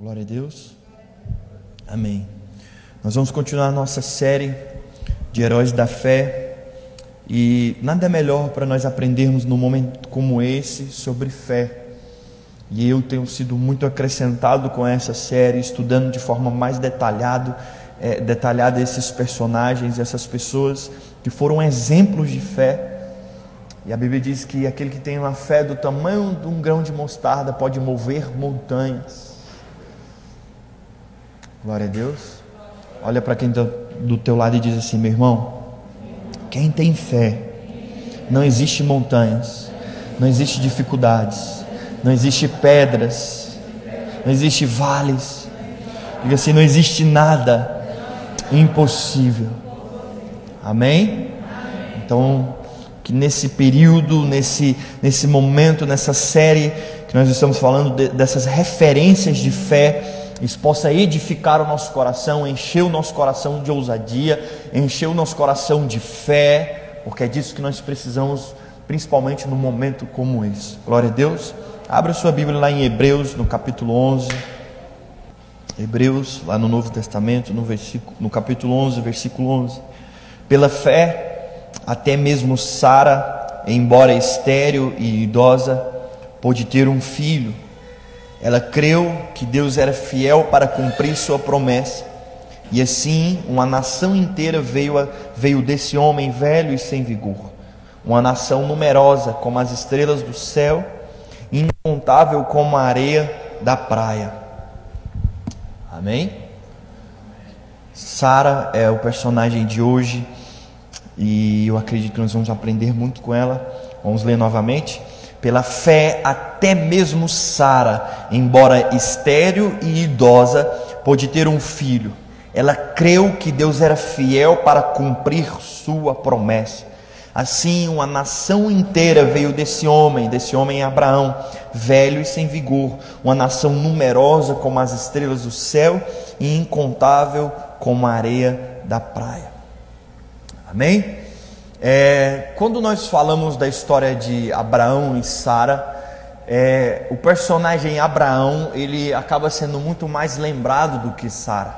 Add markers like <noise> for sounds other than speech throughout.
Glória a Deus. Amém. Nós vamos continuar nossa série de heróis da fé. E nada é melhor para nós aprendermos num momento como esse sobre fé. E eu tenho sido muito acrescentado com essa série, estudando de forma mais detalhado, é, detalhada esses personagens, essas pessoas que foram exemplos de fé. E a Bíblia diz que aquele que tem uma fé do tamanho de um grão de mostarda pode mover montanhas. Glória a Deus. Olha para quem está do teu lado e diz assim, meu irmão, quem tem fé, não existe montanhas, não existe dificuldades, não existe pedras, não existe vales. Diga assim, não existe nada impossível. Amém? Então, que nesse período, nesse, nesse momento, nessa série que nós estamos falando de, dessas referências de fé, isso possa edificar o nosso coração, encher o nosso coração de ousadia, encher o nosso coração de fé, porque é disso que nós precisamos, principalmente num momento como esse. Glória a Deus. Abra sua Bíblia lá em Hebreus, no capítulo 11. Hebreus, lá no Novo Testamento, no, versículo, no capítulo 11, versículo 11. Pela fé, até mesmo Sara, embora estéril e idosa, pôde ter um filho ela creu que Deus era fiel para cumprir sua promessa. E assim, uma nação inteira veio, a, veio desse homem velho e sem vigor. Uma nação numerosa, como as estrelas do céu, incontável como a areia da praia. Amém? Sara é o personagem de hoje e eu acredito que nós vamos aprender muito com ela. Vamos ler novamente. Pela fé, até mesmo Sara, embora estéril e idosa, pôde ter um filho. Ela creu que Deus era fiel para cumprir sua promessa. Assim, uma nação inteira veio desse homem, desse homem Abraão, velho e sem vigor, uma nação numerosa como as estrelas do céu e incontável como a areia da praia. Amém? É, quando nós falamos da história de Abraão e Sara, é, o personagem Abraão ele acaba sendo muito mais lembrado do que Sara.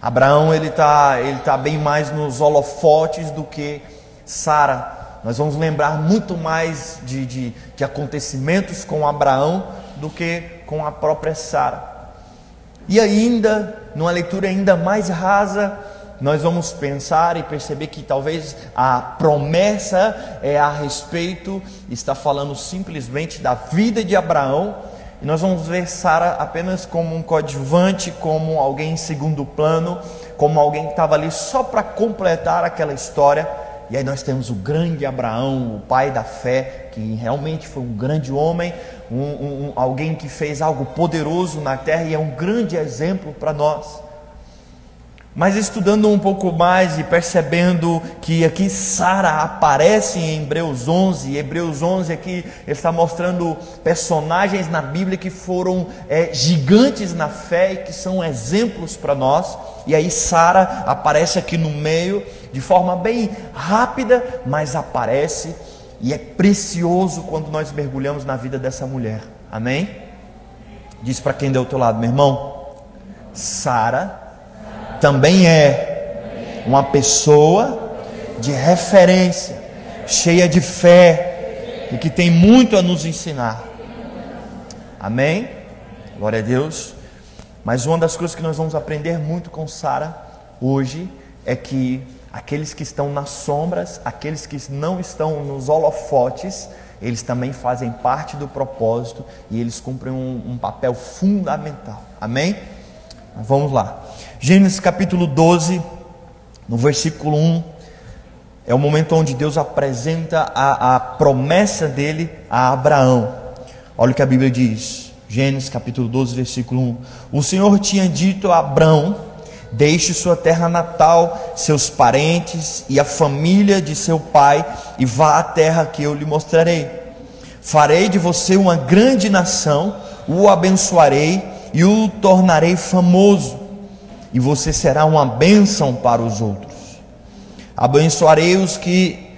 Abraão ele está ele tá bem mais nos holofotes do que Sara. Nós vamos lembrar muito mais de, de, de acontecimentos com Abraão do que com a própria Sara. E ainda, numa leitura ainda mais rasa, nós vamos pensar e perceber que talvez a promessa é a respeito, está falando simplesmente da vida de Abraão, e nós vamos ver Sara apenas como um coadjuvante, como alguém em segundo plano, como alguém que estava ali só para completar aquela história. E aí nós temos o grande Abraão, o pai da fé, que realmente foi um grande homem, um, um, alguém que fez algo poderoso na terra e é um grande exemplo para nós. Mas estudando um pouco mais e percebendo que aqui Sara aparece em Hebreus 11, Hebreus 11 aqui está mostrando personagens na Bíblia que foram é, gigantes na fé e que são exemplos para nós. E aí Sara aparece aqui no meio de forma bem rápida, mas aparece e é precioso quando nós mergulhamos na vida dessa mulher. Amém? Diz para quem deu o teu lado, meu irmão. Sara também é uma pessoa de referência, cheia de fé e que tem muito a nos ensinar. Amém? Glória a Deus. Mas uma das coisas que nós vamos aprender muito com Sara hoje é que aqueles que estão nas sombras, aqueles que não estão nos holofotes, eles também fazem parte do propósito e eles cumprem um, um papel fundamental. Amém? Vamos lá. Gênesis capítulo 12, no versículo 1, é o momento onde Deus apresenta a, a promessa dele a Abraão. Olha o que a Bíblia diz. Gênesis capítulo 12, versículo 1. O Senhor tinha dito a Abraão: Deixe sua terra natal, seus parentes e a família de seu pai, e vá à terra que eu lhe mostrarei. Farei de você uma grande nação, o abençoarei e o tornarei famoso, e você será uma bênção para os outros. Abençoarei os que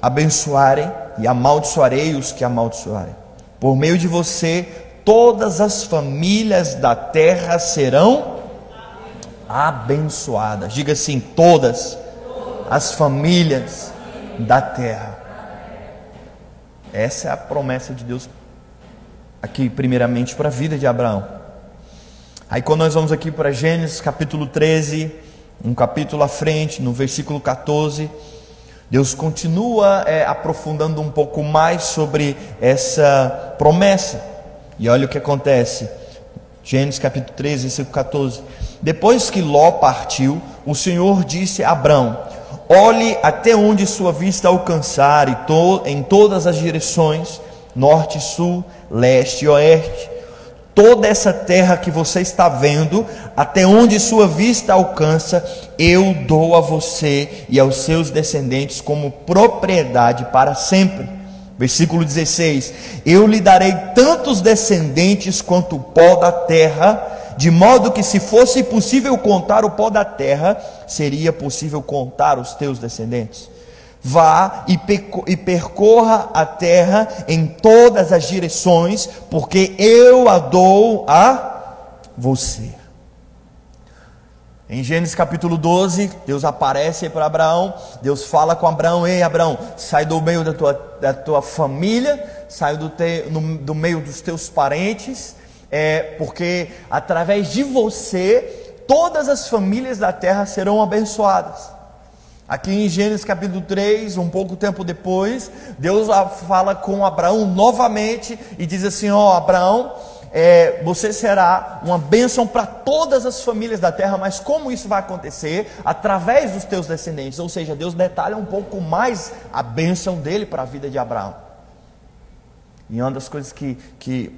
abençoarem, e amaldiçoarei os que amaldiçoarem. Por meio de você, todas as famílias da terra serão abençoadas. Diga assim: todas as famílias da terra. Essa é a promessa de Deus aqui, primeiramente, para a vida de Abraão. Aí, quando nós vamos aqui para Gênesis capítulo 13, um capítulo à frente, no versículo 14, Deus continua é, aprofundando um pouco mais sobre essa promessa. E olha o que acontece. Gênesis capítulo 13, versículo 14. Depois que Ló partiu, o Senhor disse a Abrão: Olhe até onde sua vista alcançar, e to, em todas as direções, norte, sul, leste e oeste. Toda essa terra que você está vendo, até onde sua vista alcança, eu dou a você e aos seus descendentes como propriedade para sempre. Versículo 16: Eu lhe darei tantos descendentes quanto o pó da terra de modo que se fosse possível contar o pó da terra, seria possível contar os teus descendentes. Vá e percorra a terra em todas as direções, porque eu a dou a você. Em Gênesis capítulo 12, Deus aparece para Abraão, Deus fala com Abraão, ei Abraão, sai do meio da tua, da tua família, sai do, te, no, do meio dos teus parentes, é, porque através de você, todas as famílias da terra serão abençoadas. Aqui em Gênesis capítulo 3, um pouco tempo depois, Deus fala com Abraão novamente e diz assim: Ó, oh, Abraão, é, você será uma bênção para todas as famílias da terra, mas como isso vai acontecer? Através dos teus descendentes. Ou seja, Deus detalha um pouco mais a bênção dele para a vida de Abraão. E uma das coisas que, que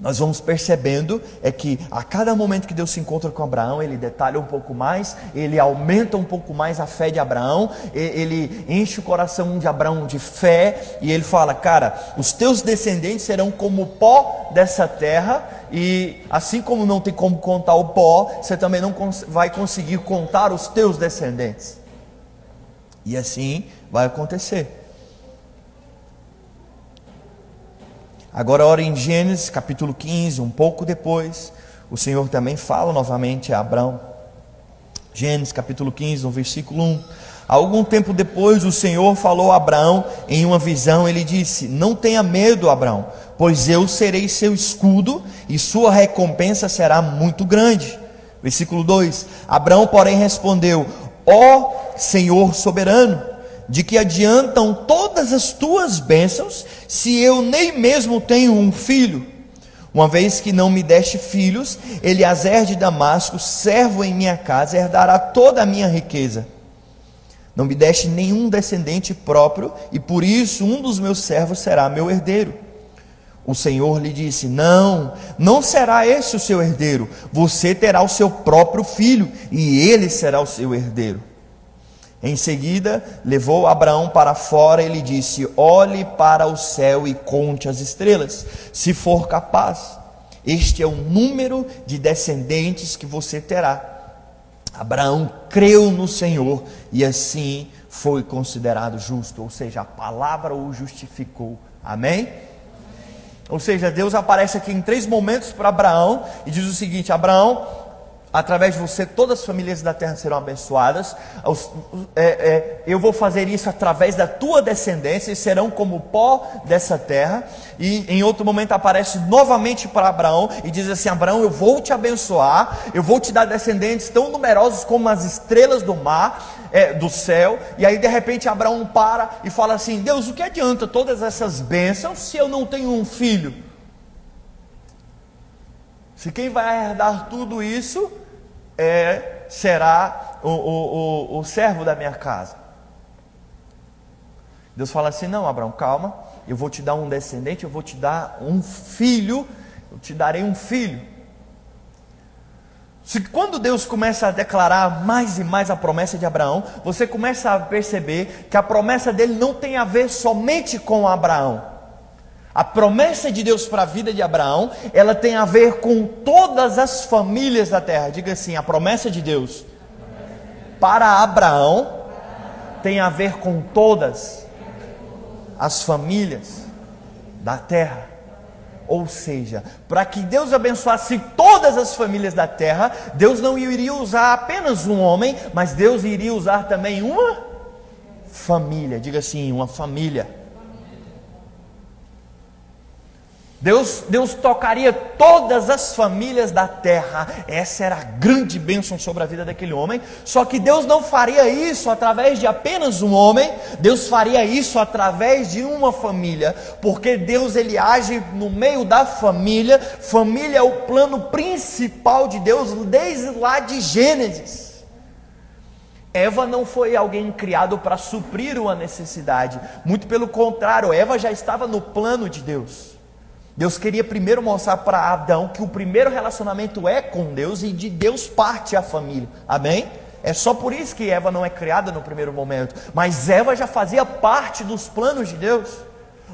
nós vamos percebendo é que a cada momento que Deus se encontra com Abraão, ele detalha um pouco mais, ele aumenta um pouco mais a fé de Abraão, ele enche o coração de Abraão de fé e ele fala: Cara, os teus descendentes serão como o pó dessa terra, e assim como não tem como contar o pó, você também não vai conseguir contar os teus descendentes. E assim vai acontecer. Agora, ora em Gênesis capítulo 15, um pouco depois, o Senhor também fala novamente a Abraão. Gênesis capítulo 15, no versículo 1. Algum tempo depois, o Senhor falou a Abraão em uma visão. Ele disse: Não tenha medo, Abraão, pois eu serei seu escudo e sua recompensa será muito grande. Versículo 2: Abraão, porém, respondeu: Ó Senhor soberano, de que adiantam todas as tuas bênçãos, se eu nem mesmo tenho um filho? Uma vez que não me deste filhos, Eliazer de Damasco, servo em minha casa, herdará toda a minha riqueza. Não me deste nenhum descendente próprio, e por isso um dos meus servos será meu herdeiro. O Senhor lhe disse: Não, não será esse o seu herdeiro, você terá o seu próprio filho, e ele será o seu herdeiro. Em seguida, levou Abraão para fora e lhe disse: Olhe para o céu e conte as estrelas, se for capaz. Este é o número de descendentes que você terá. Abraão creu no Senhor e assim foi considerado justo, ou seja, a palavra o justificou. Amém? Ou seja, Deus aparece aqui em três momentos para Abraão e diz o seguinte: Abraão, Através de você, todas as famílias da terra serão abençoadas. É, é, eu vou fazer isso através da tua descendência, e serão como o pó dessa terra. E em outro momento aparece novamente para Abraão e diz assim: Abraão, eu vou te abençoar, eu vou te dar descendentes tão numerosos como as estrelas do mar, é, do céu. E aí de repente Abraão para e fala assim: Deus, o que adianta todas essas bênçãos se eu não tenho um filho? Se quem vai herdar tudo isso é, será o, o, o, o servo da minha casa. Deus fala assim: não, Abraão, calma, eu vou te dar um descendente, eu vou te dar um filho, eu te darei um filho. Se quando Deus começa a declarar mais e mais a promessa de Abraão, você começa a perceber que a promessa dele não tem a ver somente com Abraão. A promessa de Deus para a vida de Abraão, ela tem a ver com todas as famílias da terra. Diga assim: a promessa de Deus para Abraão tem a ver com todas as famílias da terra. Ou seja, para que Deus abençoasse todas as famílias da terra, Deus não iria usar apenas um homem, mas Deus iria usar também uma família. Diga assim, uma família. Deus, Deus tocaria todas as famílias da terra. Essa era a grande bênção sobre a vida daquele homem. Só que Deus não faria isso através de apenas um homem. Deus faria isso através de uma família, porque Deus ele age no meio da família. Família é o plano principal de Deus desde lá de Gênesis. Eva não foi alguém criado para suprir uma necessidade, muito pelo contrário, Eva já estava no plano de Deus. Deus queria primeiro mostrar para Adão que o primeiro relacionamento é com Deus e de Deus parte a família. Amém? É só por isso que Eva não é criada no primeiro momento. Mas Eva já fazia parte dos planos de Deus.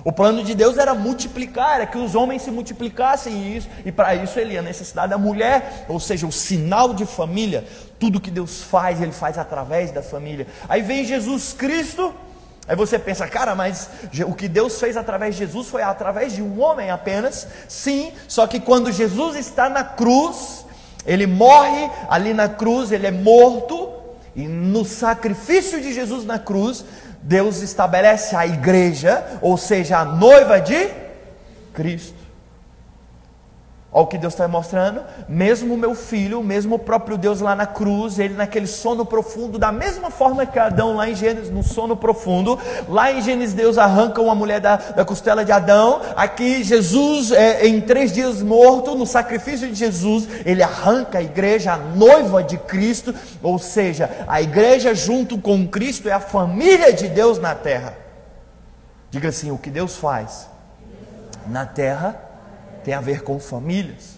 O plano de Deus era multiplicar, era que os homens se multiplicassem e isso, e para isso ele a necessidade da mulher, ou seja, o sinal de família. Tudo que Deus faz, ele faz através da família. Aí vem Jesus Cristo, Aí você pensa, cara, mas o que Deus fez através de Jesus foi através de um homem apenas? Sim, só que quando Jesus está na cruz, ele morre ali na cruz, ele é morto, e no sacrifício de Jesus na cruz, Deus estabelece a igreja, ou seja, a noiva de Cristo. Olha o que Deus está mostrando. Mesmo o meu filho, mesmo o próprio Deus lá na cruz, ele naquele sono profundo, da mesma forma que Adão lá em Gênesis, no sono profundo. Lá em Gênesis, Deus arranca uma mulher da, da costela de Adão. Aqui, Jesus, é, em três dias morto, no sacrifício de Jesus, ele arranca a igreja, a noiva de Cristo. Ou seja, a igreja junto com Cristo é a família de Deus na terra. Diga assim: o que Deus faz na terra tem a ver com famílias.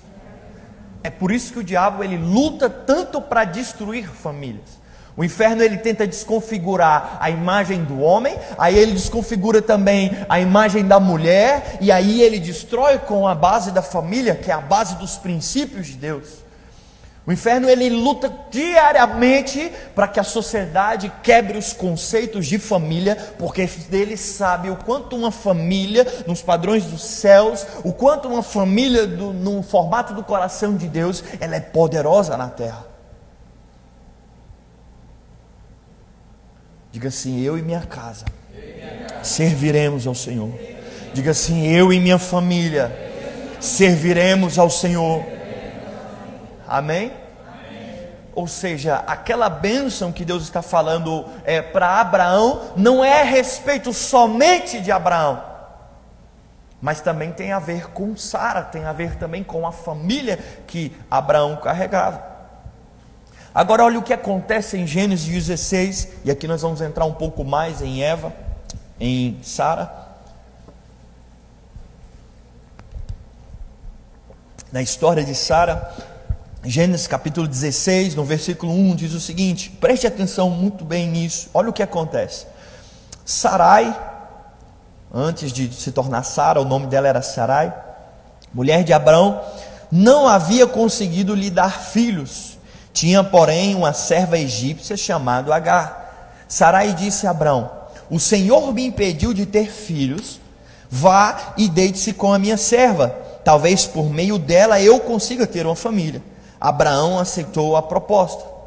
É por isso que o diabo ele luta tanto para destruir famílias. O inferno ele tenta desconfigurar a imagem do homem, aí ele desconfigura também a imagem da mulher, e aí ele destrói com a base da família, que é a base dos princípios de Deus. O inferno ele luta diariamente para que a sociedade quebre os conceitos de família, porque ele sabe o quanto uma família, nos padrões dos céus, o quanto uma família do, no formato do coração de Deus, ela é poderosa na terra. Diga assim: eu e minha casa serviremos ao Senhor. Diga assim: eu e minha família serviremos ao Senhor. Amém? Ou seja, aquela bênção que Deus está falando é, para Abraão não é a respeito somente de Abraão, mas também tem a ver com Sara, tem a ver também com a família que Abraão carregava. Agora, olha o que acontece em Gênesis 16, e aqui nós vamos entrar um pouco mais em Eva, em Sara. Na história de Sara, Gênesis capítulo 16, no versículo 1, diz o seguinte: preste atenção muito bem nisso, olha o que acontece. Sarai, antes de se tornar Sara, o nome dela era Sarai, mulher de Abraão, não havia conseguido lhe dar filhos, tinha, porém, uma serva egípcia chamada Agar. Sarai disse a Abraão: O Senhor me impediu de ter filhos, vá e deite-se com a minha serva, talvez por meio dela eu consiga ter uma família. Abraão aceitou a proposta.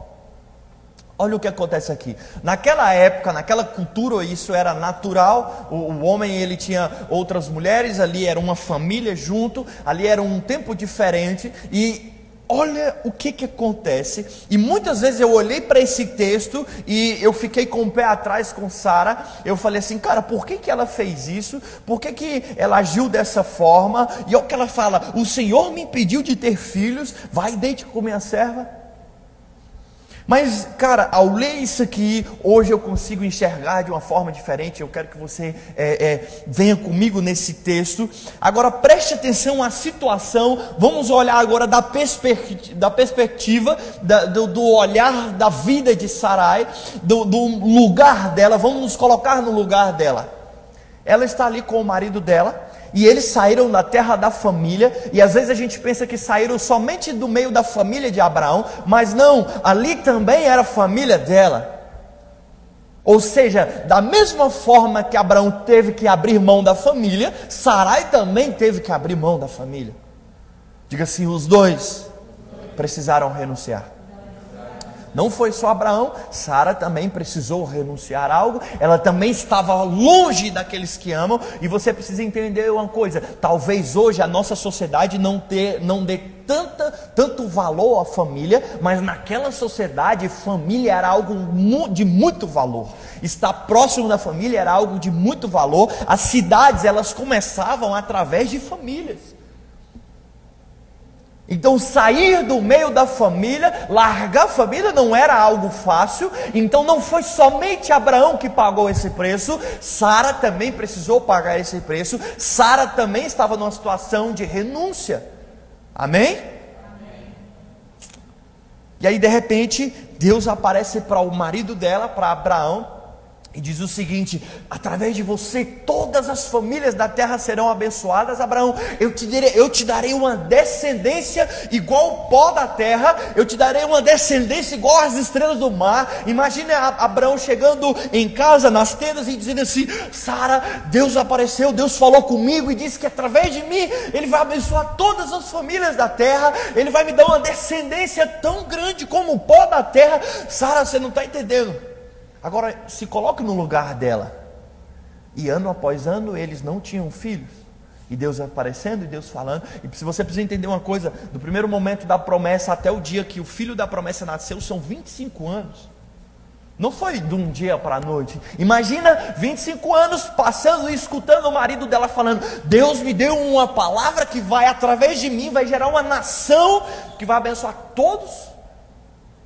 Olha o que acontece aqui. Naquela época, naquela cultura, isso era natural. O, o, homem ele tinha outras mulheres, ali era uma família junto, ali era um tempo diferente e olha o que, que acontece. E muitas vezes eu olhei para esse texto e eu fiquei com o pé atrás com Sara. Eu falei assim, cara, por que, que ela fez isso? Por que, que ela agiu dessa forma? E olha o que ela fala: o Senhor me impediu de ter filhos, vai e deite com minha serva. Mas, cara, ao ler isso aqui, hoje eu consigo enxergar de uma forma diferente. Eu quero que você é, é, venha comigo nesse texto. Agora preste atenção à situação. Vamos olhar agora da, perspectiva, da perspectiva da, do, do, olhar da vida de Sarai, do, do lugar dela. Vamos nos colocar no lugar dela. Ela está ali com o marido dela e eles saíram da terra da família, e às vezes a gente pensa que saíram somente do meio da família de Abraão, mas não, ali também era a família dela. Ou seja, da mesma forma que Abraão teve que abrir mão da família, Sarai também teve que abrir mão da família. Diga assim: os dois precisaram renunciar. Não foi só Abraão, Sara também precisou renunciar a algo, ela também estava longe daqueles que amam, e você precisa entender uma coisa: talvez hoje a nossa sociedade não, ter, não dê tanta, tanto valor à família, mas naquela sociedade, família era algo de muito valor. Estar próximo da família era algo de muito valor. As cidades, elas começavam através de famílias. Então, sair do meio da família, largar a família não era algo fácil. Então, não foi somente Abraão que pagou esse preço, Sara também precisou pagar esse preço. Sara também estava numa situação de renúncia. Amém? Amém? E aí, de repente, Deus aparece para o marido dela, para Abraão, e diz o seguinte: através de você todas as famílias da terra serão abençoadas. Abraão, eu te, darei, eu te darei uma descendência igual o pó da terra, eu te darei uma descendência igual as estrelas do mar. Imagine Abraão chegando em casa, nas tendas, e dizendo assim: Sara, Deus apareceu, Deus falou comigo e disse que através de mim Ele vai abençoar todas as famílias da terra, Ele vai me dar uma descendência tão grande como o pó da terra. Sara, você não está entendendo. Agora, se coloque no lugar dela. E ano após ano eles não tinham filhos. E Deus aparecendo e Deus falando. E se você precisa entender uma coisa, do primeiro momento da promessa até o dia que o filho da promessa nasceu, são 25 anos. Não foi de um dia para a noite. Imagina 25 anos passando e escutando o marido dela falando: Deus me deu uma palavra que vai, através de mim, vai gerar uma nação que vai abençoar todos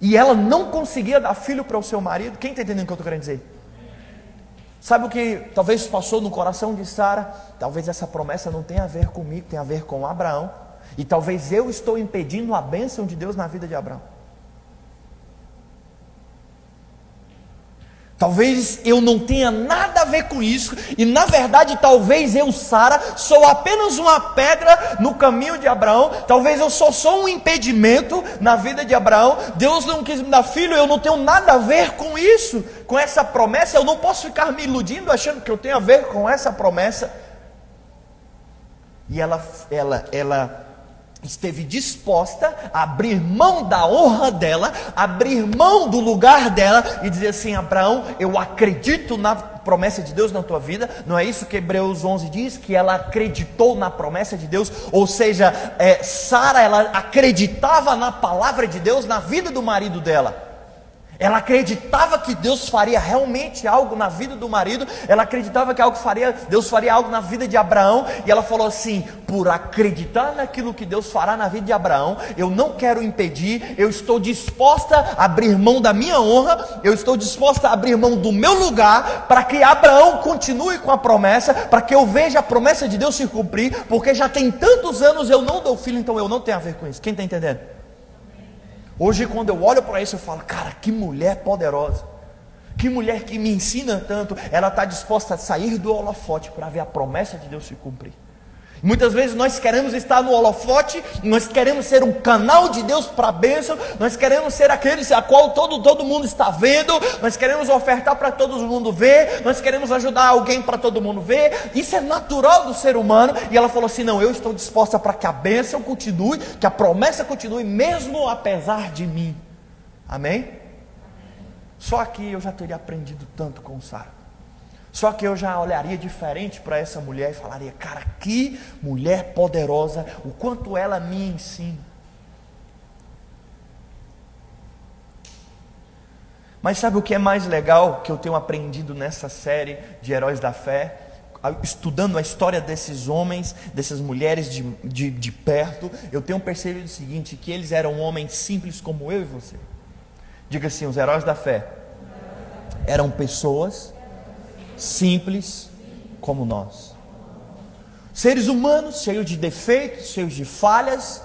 e ela não conseguia dar filho para o seu marido, quem está entendendo o que eu estou querendo dizer? Sabe o que talvez passou no coração de Sara? Talvez essa promessa não tenha a ver comigo, tenha a ver com Abraão. E talvez eu estou impedindo a bênção de Deus na vida de Abraão. Talvez eu não tenha nada a ver com isso, e na verdade, talvez eu, Sara, sou apenas uma pedra no caminho de Abraão, talvez eu só sou um impedimento na vida de Abraão. Deus não quis me dar filho, eu não tenho nada a ver com isso, com essa promessa, eu não posso ficar me iludindo achando que eu tenho a ver com essa promessa. E ela, ela, ela esteve disposta a abrir mão da honra dela, abrir mão do lugar dela e dizer assim: Abraão, eu acredito na promessa de Deus na tua vida. Não é isso que Hebreus 11 diz? Que ela acreditou na promessa de Deus, ou seja, é, Sara ela acreditava na palavra de Deus na vida do marido dela. Ela acreditava que Deus faria realmente algo na vida do marido, ela acreditava que algo faria, Deus faria algo na vida de Abraão, e ela falou assim: por acreditar naquilo que Deus fará na vida de Abraão, eu não quero impedir, eu estou disposta a abrir mão da minha honra, eu estou disposta a abrir mão do meu lugar, para que Abraão continue com a promessa, para que eu veja a promessa de Deus se cumprir, porque já tem tantos anos eu não dou filho, então eu não tenho a ver com isso. Quem está entendendo? Hoje, quando eu olho para isso, eu falo: cara, que mulher poderosa. Que mulher que me ensina tanto. Ela está disposta a sair do holofote para ver a promessa de Deus se cumprir. Muitas vezes nós queremos estar no holofote, nós queremos ser um canal de Deus para a bênção, nós queremos ser aqueles a qual todo, todo mundo está vendo, nós queremos ofertar para todo mundo ver, nós queremos ajudar alguém para todo mundo ver. Isso é natural do ser humano. E ela falou assim: não, eu estou disposta para que a bênção continue, que a promessa continue, mesmo apesar de mim. Amém? Só aqui eu já teria aprendido tanto com Sara. Só que eu já olharia diferente para essa mulher e falaria: cara, que mulher poderosa, o quanto ela me ensina. Mas sabe o que é mais legal que eu tenho aprendido nessa série de Heróis da Fé? Estudando a história desses homens, dessas mulheres de, de, de perto, eu tenho percebido o seguinte: que eles eram homens simples como eu e você. Diga assim: os heróis da fé eram pessoas simples como nós. Seres humanos cheios de defeitos, cheios de falhas,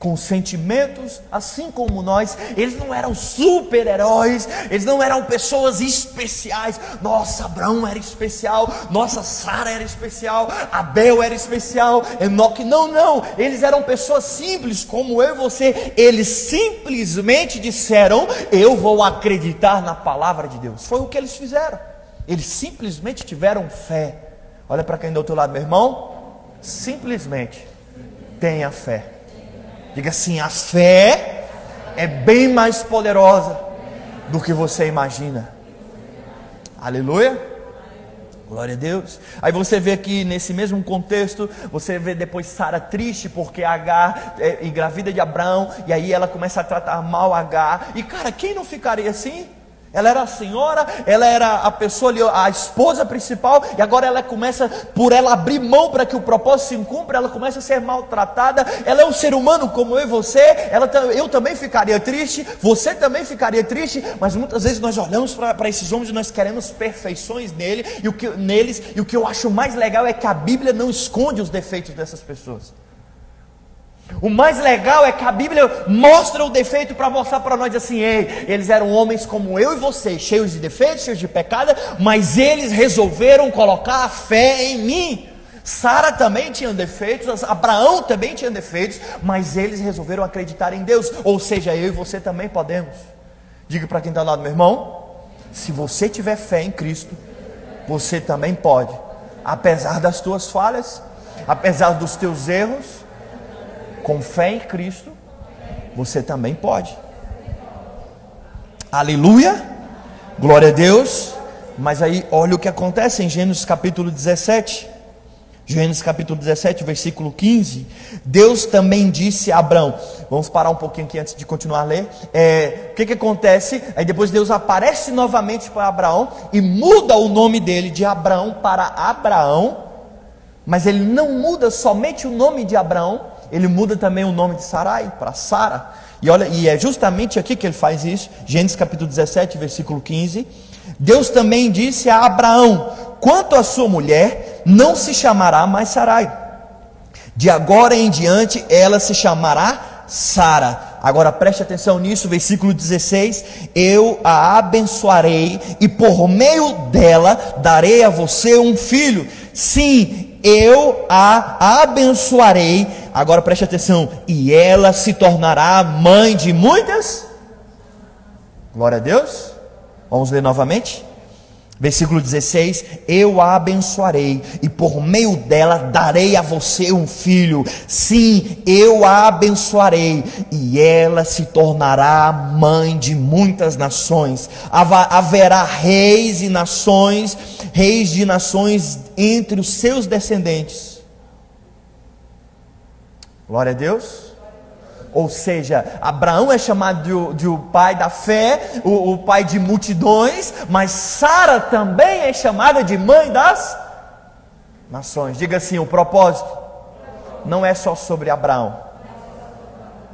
com sentimentos, assim como nós. Eles não eram super-heróis, eles não eram pessoas especiais. Nossa, Abraão era especial, nossa, Sara era especial, Abel era especial, Enoque. Não, não, eles eram pessoas simples, como eu e você. Eles simplesmente disseram: Eu vou acreditar na palavra de Deus. Foi o que eles fizeram. Eles simplesmente tiveram fé. Olha para quem do outro lado, meu irmão. Simplesmente tenha fé. Diga assim: a fé é bem mais poderosa do que você imagina. Aleluia. Glória a Deus. Aí você vê aqui nesse mesmo contexto, você vê depois Sara triste porque Agar é engravida de Abraão e aí ela começa a tratar mal Agar. E cara, quem não ficaria assim? Ela era a senhora, ela era a pessoa ali, a esposa principal, e agora ela começa, por ela abrir mão para que o propósito se cumpra, ela começa a ser maltratada. Ela é um ser humano como eu e você, ela, eu também ficaria triste, você também ficaria triste, mas muitas vezes nós olhamos para esses homens e nós queremos perfeições nele, e o que, neles, e o que eu acho mais legal é que a Bíblia não esconde os defeitos dessas pessoas. O mais legal é que a Bíblia mostra o defeito para mostrar para nós assim: ei, eles eram homens como eu e você, cheios de defeitos, cheios de pecado, mas eles resolveram colocar a fé em mim. Sara também tinha defeitos, Abraão também tinha defeitos, mas eles resolveram acreditar em Deus. Ou seja, eu e você também podemos. Diga para quem está ao lado, meu irmão: se você tiver fé em Cristo, você também pode, apesar das tuas falhas, apesar dos teus erros com fé em Cristo, você também pode. Aleluia, glória a Deus. Mas aí, olha o que acontece em Gênesis capítulo 17. Gênesis capítulo 17, versículo 15. Deus também disse a Abraão. Vamos parar um pouquinho aqui antes de continuar a ler. É, o que, que acontece? Aí depois Deus aparece novamente para Abraão e muda o nome dele de Abraão para Abraão. Mas ele não muda somente o nome de Abraão, ele muda também o nome de Sarai para Sara. E olha, e é justamente aqui que ele faz isso, Gênesis capítulo 17, versículo 15. Deus também disse a Abraão: quanto à sua mulher, não se chamará mais Sarai. De agora em diante ela se chamará Sara. Agora preste atenção nisso, versículo 16: Eu a abençoarei e por meio dela darei a você um filho. Sim, eu a abençoarei Agora preste atenção. E ela se tornará mãe de muitas. Glória a Deus. Vamos ler novamente. Versículo 16: Eu a abençoarei, e por meio dela darei a você um filho. Sim, eu a abençoarei, e ela se tornará mãe de muitas nações. Haverá reis e nações, reis de nações entre os seus descendentes. Glória a Deus. Ou seja, Abraão é chamado de, de o pai da fé, o, o pai de multidões, mas Sara também é chamada de mãe das nações. Diga assim: o propósito não é só sobre Abraão.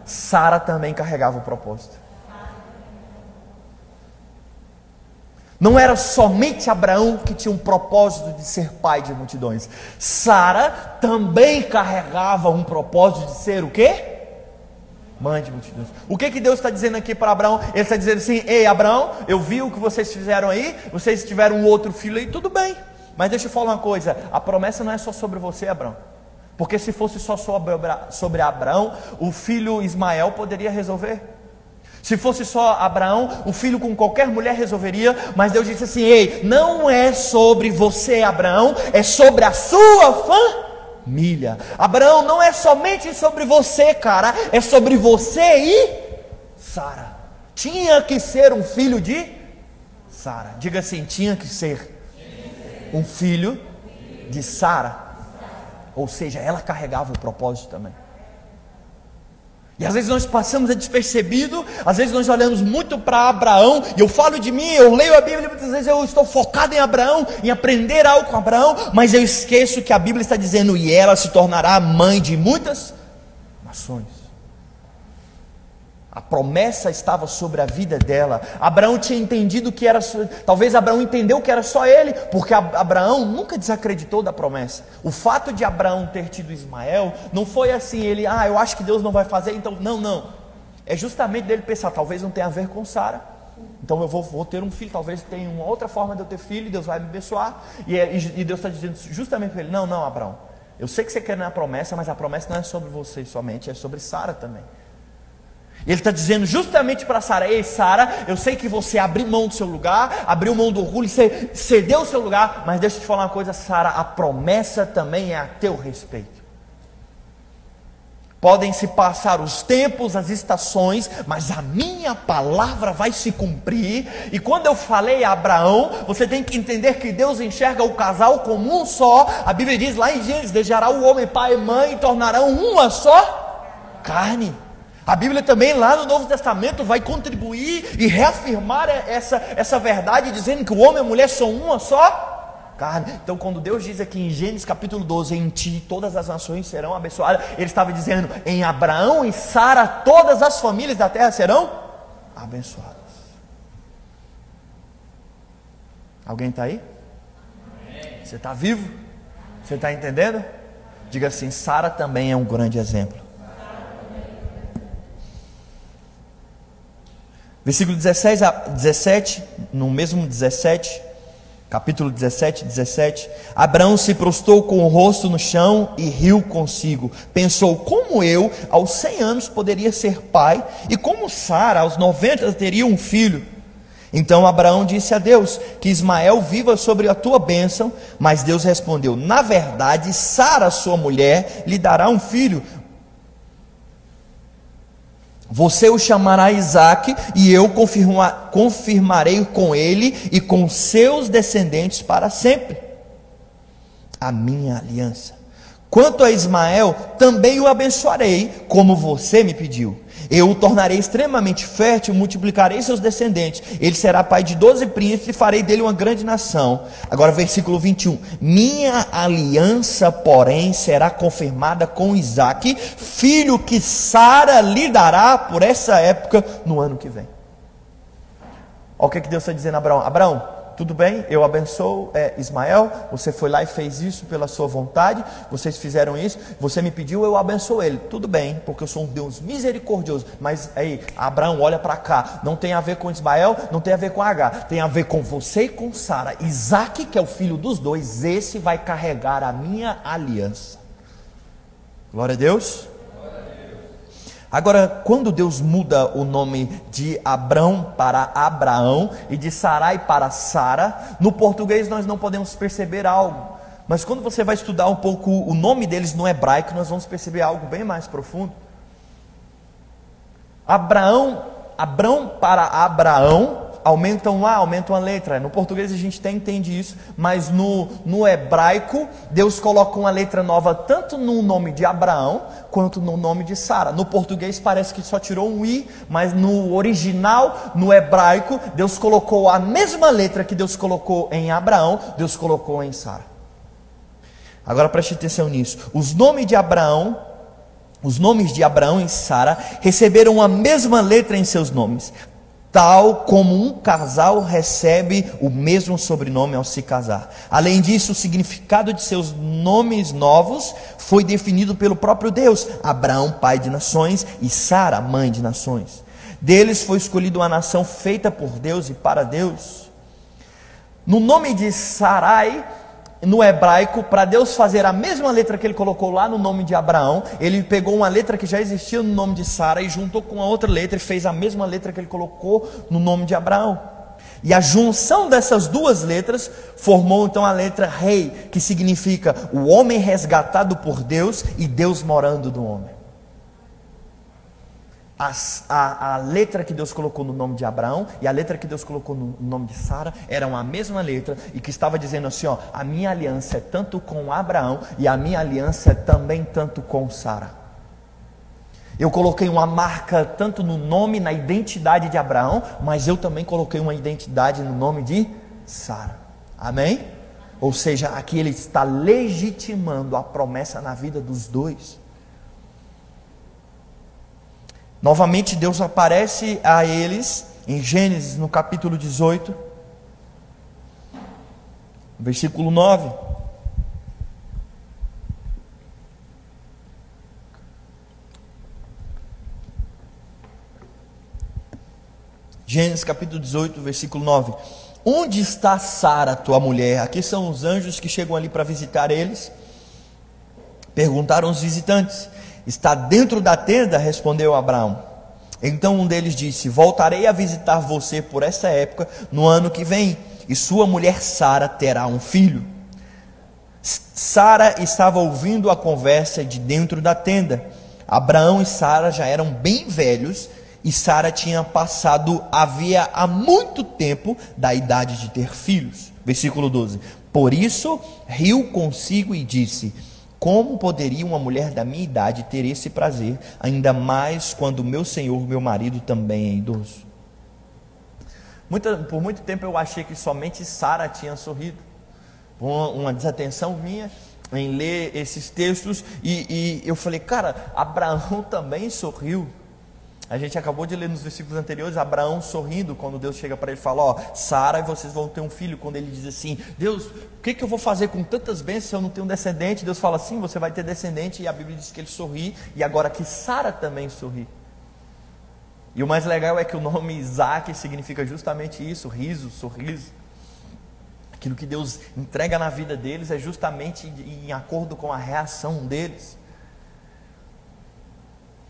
Sara também carregava o propósito. Não era somente Abraão que tinha um propósito de ser pai de multidões. Sara também carregava um propósito de ser o quê? Mãe de multidões. O que, que Deus está dizendo aqui para Abraão? Ele está dizendo assim: Ei, Abraão, eu vi o que vocês fizeram aí, vocês tiveram um outro filho aí, tudo bem. Mas deixa eu falar uma coisa: a promessa não é só sobre você, Abraão. Porque se fosse só sobre Abraão, o filho Ismael poderia resolver. Se fosse só Abraão, o filho com qualquer mulher resolveria, mas Deus disse assim: Ei, não é sobre você, Abraão, é sobre a sua família. Abraão não é somente sobre você, cara, é sobre você e Sara. Tinha que ser um filho de Sara. Diga assim: tinha que ser um filho de Sara. Ou seja, ela carregava o propósito também. E às vezes nós passamos despercebido, às vezes nós olhamos muito para Abraão, e eu falo de mim, eu leio a Bíblia, muitas vezes eu estou focado em Abraão, em aprender algo com Abraão, mas eu esqueço que a Bíblia está dizendo, e ela se tornará mãe de muitas nações. A promessa estava sobre a vida dela. Abraão tinha entendido que era. Talvez Abraão entendeu que era só ele, porque Abraão nunca desacreditou da promessa. O fato de Abraão ter tido Ismael não foi assim, ele, ah, eu acho que Deus não vai fazer, então. Não, não. É justamente dele pensar, talvez não tenha a ver com Sara. Então eu vou, vou, ter um filho, talvez tenha uma outra forma de eu ter filho, Deus vai me abençoar. E, é, e Deus está dizendo justamente para ele: Não, não, Abraão. Eu sei que você quer na promessa, mas a promessa não é sobre você somente, é sobre Sara também. Ele está dizendo justamente para Sara: Ei, Sara, eu sei que você abriu mão do seu lugar, abriu mão do orgulho, você cedeu o seu lugar, mas deixa eu te falar uma coisa, Sara: a promessa também é a teu respeito. Podem se passar os tempos, as estações, mas a minha palavra vai se cumprir. E quando eu falei a Abraão, você tem que entender que Deus enxerga o casal como um só. A Bíblia diz lá em Gênesis: deixará o homem pai e mãe e tornarão uma só carne. A Bíblia também, lá no Novo Testamento, vai contribuir e reafirmar essa, essa verdade, dizendo que o homem e a mulher são uma só carne. Então, quando Deus diz aqui em Gênesis capítulo 12: Em ti todas as nações serão abençoadas, Ele estava dizendo: Em Abraão e Sara todas as famílias da terra serão abençoadas. Alguém está aí? Você está vivo? Você está entendendo? Diga assim: Sara também é um grande exemplo. Versículo 16 a 17, no mesmo 17, capítulo 17, 17. Abraão se prostou com o rosto no chão e riu consigo. Pensou: como eu, aos 100 anos, poderia ser pai, e como Sara, aos 90, teria um filho. Então Abraão disse a Deus: Que Ismael viva sobre a tua bênção. Mas Deus respondeu: Na verdade, Sara, sua mulher, lhe dará um filho, você o chamará Isaac, e eu confirma, confirmarei com ele e com seus descendentes para sempre a minha aliança. Quanto a Ismael, também o abençoarei, como você me pediu. Eu o tornarei extremamente fértil, multiplicarei seus descendentes. Ele será pai de doze príncipes e farei dele uma grande nação. Agora, versículo 21. Minha aliança, porém, será confirmada com Isaac, filho que Sara lhe dará por essa época no ano que vem. Olha o que, que Deus está dizendo a Abraão: Abraão, tudo bem, eu abençoo é, Ismael, você foi lá e fez isso pela sua vontade, vocês fizeram isso, você me pediu, eu abençoo ele. Tudo bem, porque eu sou um Deus misericordioso. Mas aí, Abraão, olha para cá, não tem a ver com Ismael, não tem a ver com H, tem a ver com você e com Sara. Isaac, que é o filho dos dois, esse vai carregar a minha aliança. Glória a Deus. Agora, quando Deus muda o nome de Abrão para Abraão e de Sarai para Sara, no português nós não podemos perceber algo. Mas quando você vai estudar um pouco o nome deles no hebraico, nós vamos perceber algo bem mais profundo. Abraão, Abrão para Abraão aumentam lá, aumentam a letra. No português a gente até entende isso, mas no, no hebraico, Deus coloca uma letra nova tanto no nome de Abraão quanto no nome de Sara. No português parece que só tirou um i, mas no original, no hebraico, Deus colocou a mesma letra que Deus colocou em Abraão, Deus colocou em Sara. Agora preste atenção nisso. Os nomes de Abraão os nomes de Abraão e Sara receberam a mesma letra em seus nomes tal como um casal recebe o mesmo sobrenome ao se casar. Além disso, o significado de seus nomes novos foi definido pelo próprio Deus: Abraão, pai de nações, e Sara, mãe de nações. Deles foi escolhida uma nação feita por Deus e para Deus. No nome de Sarai, no hebraico, para Deus fazer a mesma letra que ele colocou lá no nome de Abraão, ele pegou uma letra que já existia no nome de Sara e juntou com a outra letra e fez a mesma letra que ele colocou no nome de Abraão. E a junção dessas duas letras formou então a letra rei, que significa o homem resgatado por Deus e Deus morando no homem a, a, a, letra que Deus colocou no nome de Abraão e a letra que Deus colocou no nome de Sara eram a mesma letra e que estava dizendo assim: ó, a minha aliança é tanto com Abraão e a minha aliança é também tanto com Sara. Eu coloquei uma marca tanto no nome, na identidade de Abraão, mas eu também coloquei uma identidade no nome de Sara. Amém? Ou seja, aqui ele está legitimando a promessa na vida dos dois. Novamente Deus aparece a eles em Gênesis, no capítulo 18, versículo 9. Gênesis capítulo 18, versículo 9. Onde está Sara, tua mulher? Aqui são os anjos que chegam ali para visitar eles. Perguntaram os visitantes: Está dentro da tenda? Respondeu Abraão. Então um deles disse: Voltarei a visitar você por essa época no ano que vem, e sua mulher Sara terá um filho. Sara estava ouvindo a conversa de dentro da tenda. Abraão e Sara já eram bem velhos e Sara tinha passado havia há muito tempo da idade de ter filhos. Versículo 12. Por isso riu consigo e disse: como poderia uma mulher da minha idade ter esse prazer, ainda mais quando meu senhor, meu marido, também é idoso? Muita, por muito tempo eu achei que somente Sara tinha sorrido. Uma, uma desatenção minha em ler esses textos, e, e eu falei, cara, Abraão também sorriu. A gente acabou de ler nos versículos anteriores Abraão sorrindo quando Deus chega para ele e fala: Ó, Sara vocês vão ter um filho. Quando ele diz assim: Deus, o que, que eu vou fazer com tantas bênçãos se eu não tenho descendente? Deus fala assim: Você vai ter descendente. E a Bíblia diz que ele sorri. E agora que Sara também sorri. E o mais legal é que o nome Isaac significa justamente isso: riso, sorriso. Aquilo que Deus entrega na vida deles é justamente em acordo com a reação deles.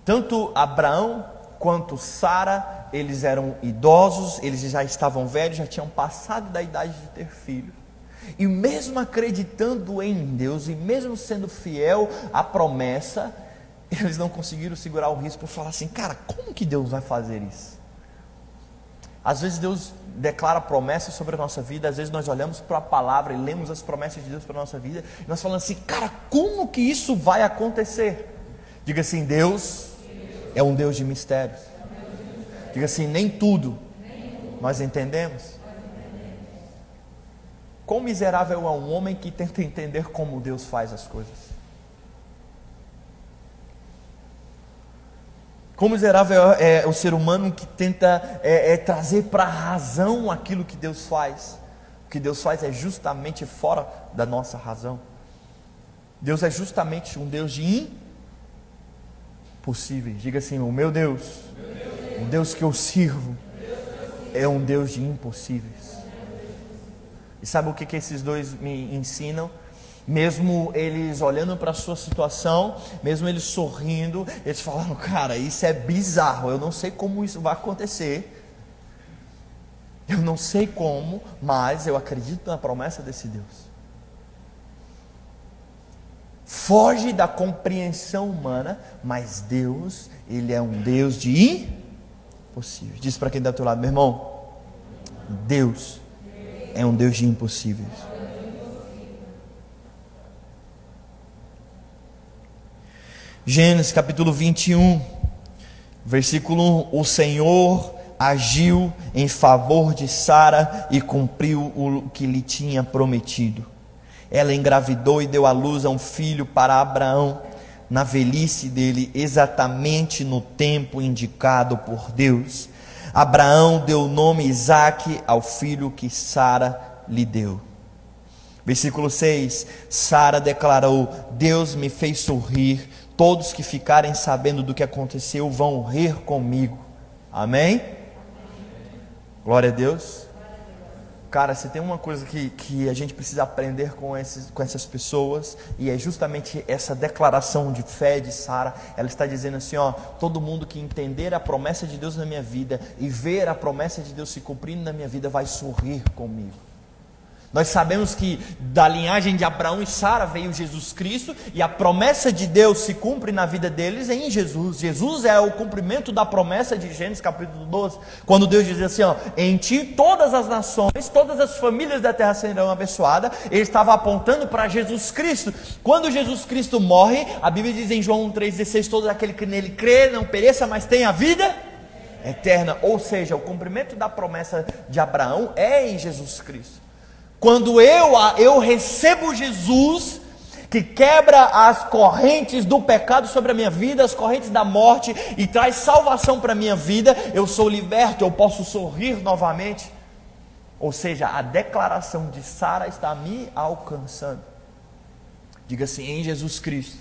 Tanto Abraão quanto Sara, eles eram idosos, eles já estavam velhos, já tinham passado da idade de ter filhos. E mesmo acreditando em Deus, e mesmo sendo fiel à promessa, <laughs> eles não conseguiram segurar o risco por falar assim: cara, como que Deus vai fazer isso? Às vezes Deus declara promessas sobre a nossa vida, às vezes nós olhamos para a palavra e lemos as promessas de Deus para a nossa vida, e nós falamos assim: cara, como que isso vai acontecer? Diga assim: Deus é um Deus de mistérios. Diga assim: nem tudo nós entendemos. Quão miserável é um homem que tenta entender como Deus faz as coisas. Quão miserável é o ser humano que tenta é, é, trazer para a razão aquilo que Deus faz. O que Deus faz é justamente fora da nossa razão. Deus é justamente um Deus de possíveis. Diga assim: O meu Deus, o Deus que eu sirvo, é um Deus de impossíveis. E sabe o que, que esses dois me ensinam? Mesmo eles olhando para a sua situação, mesmo eles sorrindo, eles falaram: <laughs> Cara, isso é bizarro, eu não sei como isso vai acontecer. Eu não sei como, mas eu acredito na promessa desse Deus foge da compreensão humana, mas Deus, Ele é um Deus de impossíveis. Diz para quem está do teu lado, meu irmão, Deus é um Deus de impossíveis. Gênesis capítulo 21, versículo 1: O Senhor agiu em favor de Sara e cumpriu o que lhe tinha prometido. Ela engravidou e deu à luz a um filho para Abraão, na velhice dele, exatamente no tempo indicado por Deus. Abraão deu o nome Isaque ao filho que Sara lhe deu. Versículo 6: Sara declarou: Deus me fez sorrir, todos que ficarem sabendo do que aconteceu vão rir comigo. Amém? Glória a Deus. Cara, se tem uma coisa que, que a gente precisa aprender com, esses, com essas pessoas, e é justamente essa declaração de fé de Sara, ela está dizendo assim: ó, todo mundo que entender a promessa de Deus na minha vida e ver a promessa de Deus se cumprindo na minha vida vai sorrir comigo. Nós sabemos que da linhagem de Abraão e Sara veio Jesus Cristo e a promessa de Deus se cumpre na vida deles em Jesus. Jesus é o cumprimento da promessa de Gênesis capítulo 12, quando Deus diz assim: ó, em ti todas as nações, todas as famílias da terra serão abençoadas. Ele estava apontando para Jesus Cristo. Quando Jesus Cristo morre, a Bíblia diz em João 3,16: todo aquele que nele crê não pereça, mas tenha vida eterna. Ou seja, o cumprimento da promessa de Abraão é em Jesus Cristo. Quando eu, eu recebo Jesus, que quebra as correntes do pecado sobre a minha vida, as correntes da morte e traz salvação para a minha vida, eu sou liberto, eu posso sorrir novamente. Ou seja, a declaração de Sara está me alcançando. Diga assim: em Jesus Cristo,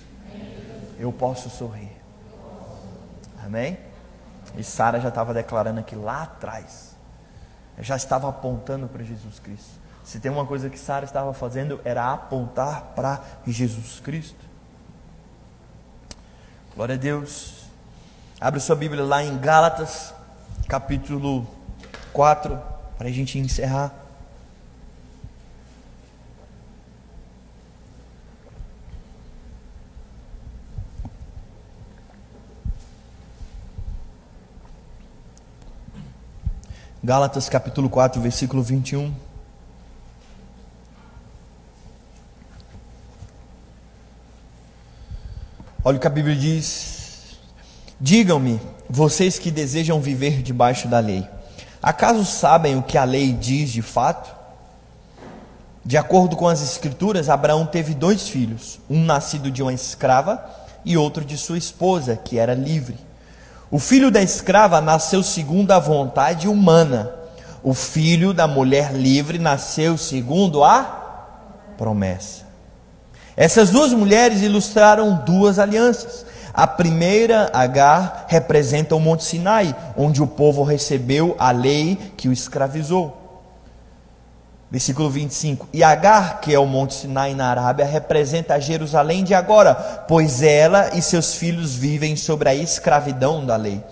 eu posso sorrir. Amém? E Sara já estava declarando aqui lá atrás, já estava apontando para Jesus Cristo. Se tem uma coisa que Sara estava fazendo, era apontar para Jesus Cristo. Glória a Deus. Abre sua Bíblia lá em Gálatas, capítulo 4, para a gente encerrar. Gálatas capítulo 4, versículo 21. Olha o que a Bíblia diz: Digam-me, vocês que desejam viver debaixo da lei, acaso sabem o que a lei diz de fato? De acordo com as Escrituras, Abraão teve dois filhos, um nascido de uma escrava e outro de sua esposa, que era livre. O filho da escrava nasceu segundo a vontade humana, o filho da mulher livre nasceu segundo a promessa. Essas duas mulheres ilustraram duas alianças. A primeira, Agar, representa o Monte Sinai, onde o povo recebeu a lei que o escravizou. Versículo 25. E Agar, que é o Monte Sinai na Arábia, representa a Jerusalém de agora, pois ela e seus filhos vivem sobre a escravidão da lei.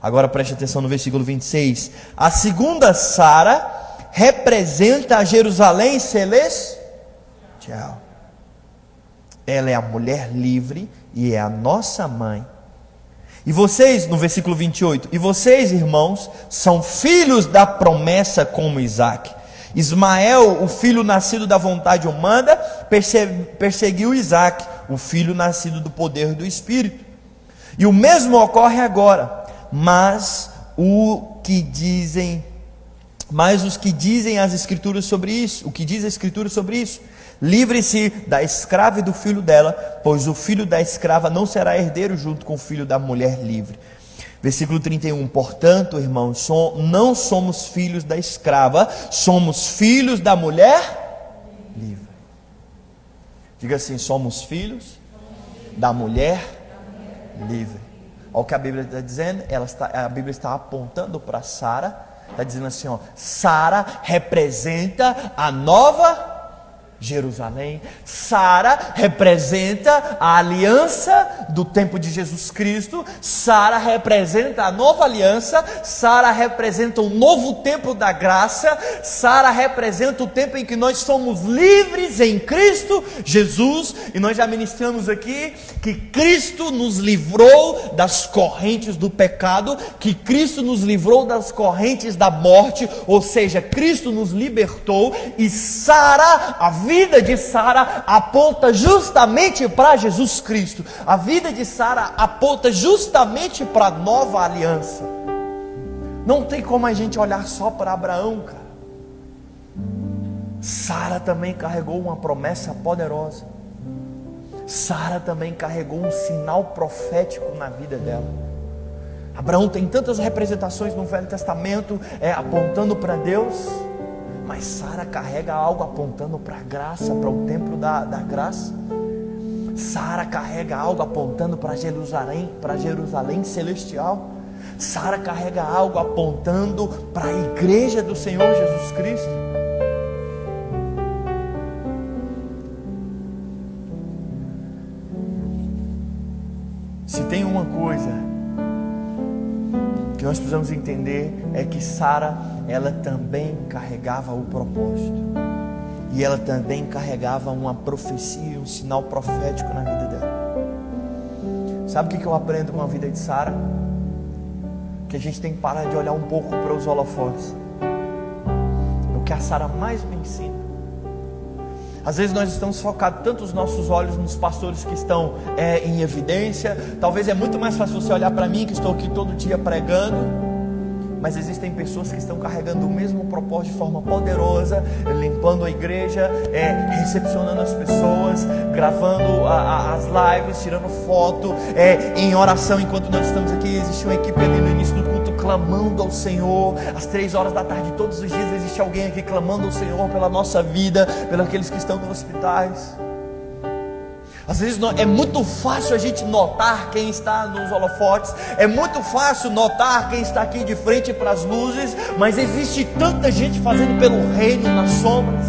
Agora preste atenção no versículo 26. A segunda Sara representa a Jerusalém celestial. Ela é a mulher livre e é a nossa mãe. E vocês, no versículo 28, e vocês, irmãos, são filhos da promessa como Isaac. Ismael, o filho nascido da vontade humana, perseguiu Isaac, o filho nascido do poder do Espírito. E o mesmo ocorre agora, mas o que dizem, mas os que dizem as escrituras sobre isso, o que diz a escritura sobre isso, Livre-se da escrava e do filho dela, pois o filho da escrava não será herdeiro junto com o filho da mulher livre. Versículo 31. Portanto, irmãos, não somos filhos da escrava, somos filhos da mulher livre. Diga assim: somos filhos da mulher livre. Olha o que a Bíblia está dizendo, ela está, a Bíblia está apontando para Sara, está dizendo assim: ó, Sara representa a nova Jerusalém. Sara representa a aliança do tempo de Jesus Cristo. Sara representa a nova aliança. Sara representa o novo tempo da graça. Sara representa o tempo em que nós somos livres em Cristo Jesus. E nós já ministramos aqui que Cristo nos livrou das correntes do pecado, que Cristo nos livrou das correntes da morte, ou seja, Cristo nos libertou e Sara, a de Sara aponta justamente para Jesus Cristo. A vida de Sara aponta justamente para a nova aliança. Não tem como a gente olhar só para Abraão, cara. Sara também carregou uma promessa poderosa. Sara também carregou um sinal profético na vida dela. Abraão tem tantas representações no Velho Testamento é, apontando para Deus. Mas Sara carrega algo apontando para a graça, para o templo da, da graça. Sara carrega algo apontando para Jerusalém, para Jerusalém celestial. Sara carrega algo apontando para a igreja do Senhor Jesus Cristo. Se tem uma coisa que nós precisamos entender é que Sara ela também carregava o propósito. E ela também carregava uma profecia, um sinal profético na vida dela. Sabe o que eu aprendo com a vida de Sara? Que a gente tem que parar de olhar um pouco para os holofotes. O que a Sara mais me ensina. Às vezes nós estamos focados tanto os nossos olhos nos pastores que estão é, em evidência. Talvez é muito mais fácil você olhar para mim que estou aqui todo dia pregando mas existem pessoas que estão carregando o mesmo propósito de forma poderosa, limpando a igreja, é, recepcionando as pessoas, gravando a, a, as lives, tirando foto, é, em oração enquanto nós estamos aqui. Existe uma equipe ali no início do culto clamando ao Senhor, às três horas da tarde, todos os dias existe alguém aqui clamando ao Senhor pela nossa vida, pelos aqueles que estão nos hospitais. Às vezes é muito fácil a gente notar quem está nos holofotes, é muito fácil notar quem está aqui de frente para as luzes, mas existe tanta gente fazendo pelo reino nas sombras.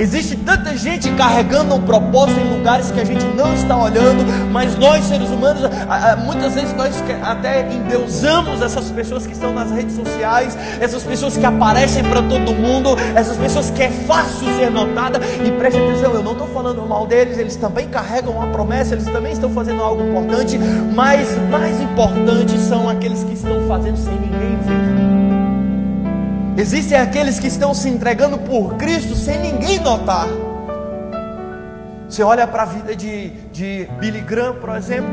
Existe tanta gente carregando um propósito em lugares que a gente não está olhando, mas nós seres humanos, muitas vezes nós até endeusamos essas pessoas que estão nas redes sociais, essas pessoas que aparecem para todo mundo, essas pessoas que é fácil ser notada. E preste atenção, eu não estou falando mal deles, eles também carregam uma promessa, eles também estão fazendo algo importante, mas mais importantes são aqueles que estão fazendo sem ninguém ver. Existem aqueles que estão se entregando por Cristo sem ninguém notar. Você olha para a vida de, de Billy Graham, por exemplo,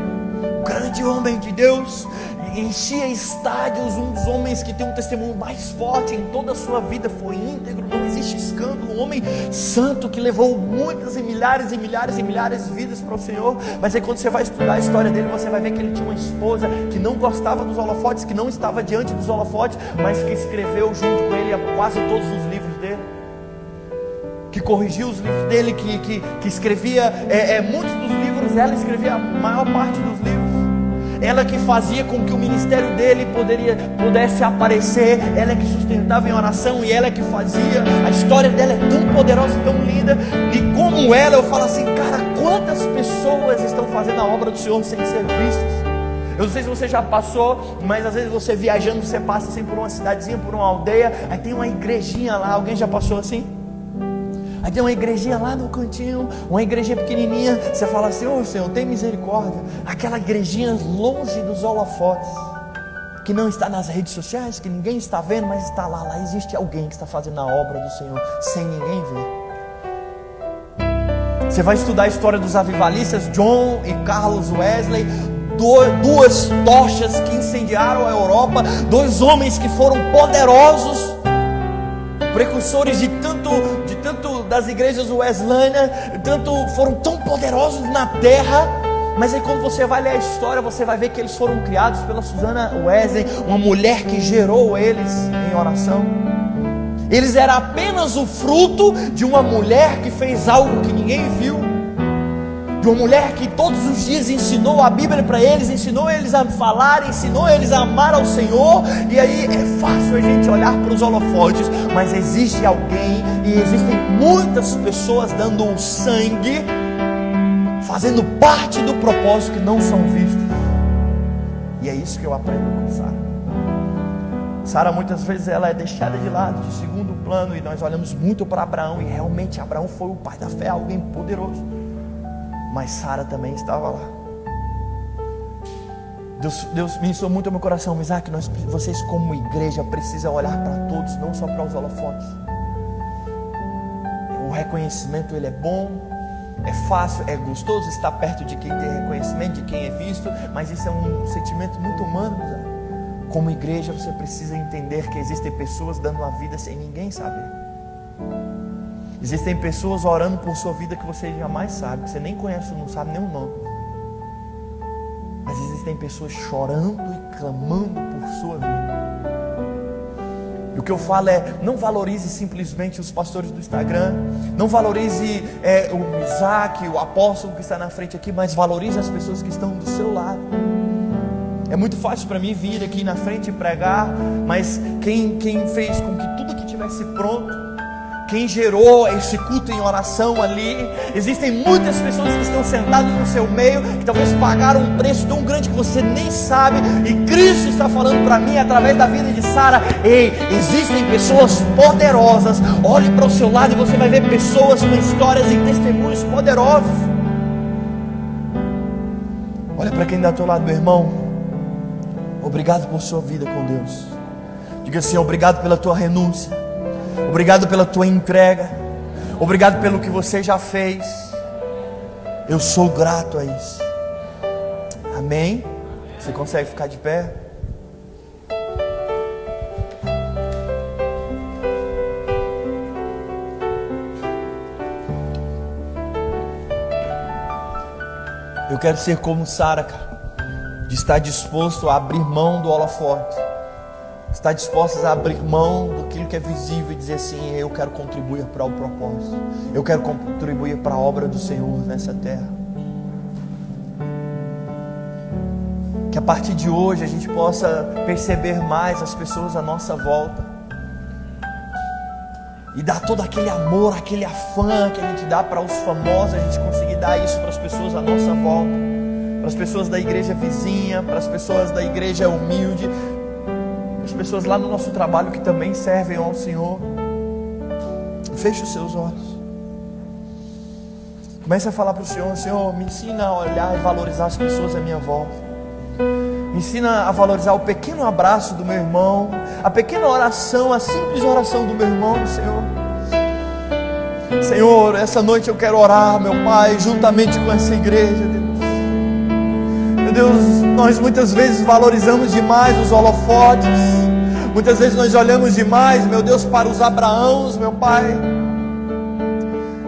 grande homem de Deus, enchia estádios, um dos homens que tem um testemunho mais forte em toda a sua vida, foi íntegro, escândalo, um homem santo que levou muitas e milhares e milhares e milhares de vidas para o Senhor. Mas aí quando você vai estudar a história dele, você vai ver que ele tinha uma esposa que não gostava dos holofotes, que não estava diante dos holofotes, mas que escreveu junto com ele quase todos os livros dele que corrigiu os livros dele, que, que, que escrevia é, é, muitos dos livros, ela escrevia a maior parte dos livros ela que fazia com que o ministério dele poderia, pudesse aparecer, ela é que sustentava em oração e ela é que fazia. A história dela é tão poderosa, tão linda, e como ela, eu falo assim, cara, quantas pessoas estão fazendo a obra do Senhor sem ser vistas? Eu não sei se você já passou, mas às vezes você viajando, você passa assim por uma cidadezinha, por uma aldeia, aí tem uma igrejinha lá, alguém já passou assim? Aí tem uma igrejinha lá no cantinho, uma igrejinha pequenininha. Você fala assim: Ô oh, Senhor, tem misericórdia. Aquela igrejinha longe dos holofotes, que não está nas redes sociais, que ninguém está vendo, mas está lá. Lá existe alguém que está fazendo a obra do Senhor sem ninguém ver. Você vai estudar a história dos avivalistas, John e Carlos Wesley, duas tochas que incendiaram a Europa, dois homens que foram poderosos, precursores de tanto, de tanto das igrejas Wesleyana, tanto foram tão poderosos na terra, mas aí quando você vai ler a história, você vai ver que eles foram criados pela Susana Wesley, uma mulher que gerou eles em oração. Eles eram apenas o fruto de uma mulher que fez algo que ninguém viu de uma mulher que todos os dias ensinou a Bíblia para eles, ensinou eles a falar, ensinou eles a amar ao Senhor. E aí é fácil a gente olhar para os holofotes, mas existe alguém e existem muitas pessoas dando o sangue, fazendo parte do propósito que não são vistos. E é isso que eu aprendo com Sara. Sara muitas vezes ela é deixada de lado, de segundo plano, e nós olhamos muito para Abraão, e realmente Abraão foi o pai da fé, alguém poderoso mas Sara também estava lá. Deus, Deus ministrou muito ao meu coração, Isaac, nós, vocês como igreja precisam olhar para todos, não só para os holofotes. O reconhecimento ele é bom, é fácil, é gostoso estar perto de quem tem reconhecimento, de quem é visto, mas isso é um sentimento muito humano. Como igreja você precisa entender que existem pessoas dando a vida sem ninguém saber. Existem pessoas orando por sua vida que você jamais sabe, que você nem conhece, não sabe nem o nome. Mas existem pessoas chorando e clamando por sua vida. E o que eu falo é: não valorize simplesmente os pastores do Instagram, não valorize é, o Isaac, o apóstolo que está na frente aqui, mas valorize as pessoas que estão do seu lado. É muito fácil para mim vir aqui na frente e pregar, mas quem, quem fez com que tudo que tivesse pronto quem gerou esse culto em oração ali. Existem muitas pessoas que estão sentadas no seu meio, que talvez pagaram um preço tão grande que você nem sabe, e Cristo está falando para mim através da vida de Sara: ei, existem pessoas poderosas. Olhe para o seu lado e você vai ver pessoas com histórias e testemunhos poderosos. Olha para quem está ao teu lado, meu irmão. Obrigado por sua vida com Deus. Diga assim: obrigado pela tua renúncia. Obrigado pela tua entrega. Obrigado pelo que você já fez. Eu sou grato a isso. Amém? Você consegue ficar de pé? Eu quero ser como Sara, cara, de estar disposto a abrir mão do holofote estar disposto a abrir mão do que é visível e dizer assim: eu quero contribuir para o propósito, eu quero contribuir para a obra do Senhor nessa terra. Que a partir de hoje a gente possa perceber mais as pessoas à nossa volta e dar todo aquele amor, aquele afã que a gente dá para os famosos, a gente conseguir dar isso para as pessoas à nossa volta, para as pessoas da igreja vizinha, para as pessoas da igreja humilde, pessoas lá no nosso trabalho que também servem ao Senhor. Feche os seus olhos. Comece a falar para o Senhor: Senhor, me ensina a olhar e valorizar as pessoas à minha volta. Me ensina a valorizar o pequeno abraço do meu irmão, a pequena oração, a simples oração do meu irmão, Senhor. Senhor, essa noite eu quero orar, meu Pai, juntamente com essa igreja, Deus. Deus, nós muitas vezes valorizamos demais os holofotes, muitas vezes nós olhamos demais, meu Deus, para os Abraãos, meu Pai.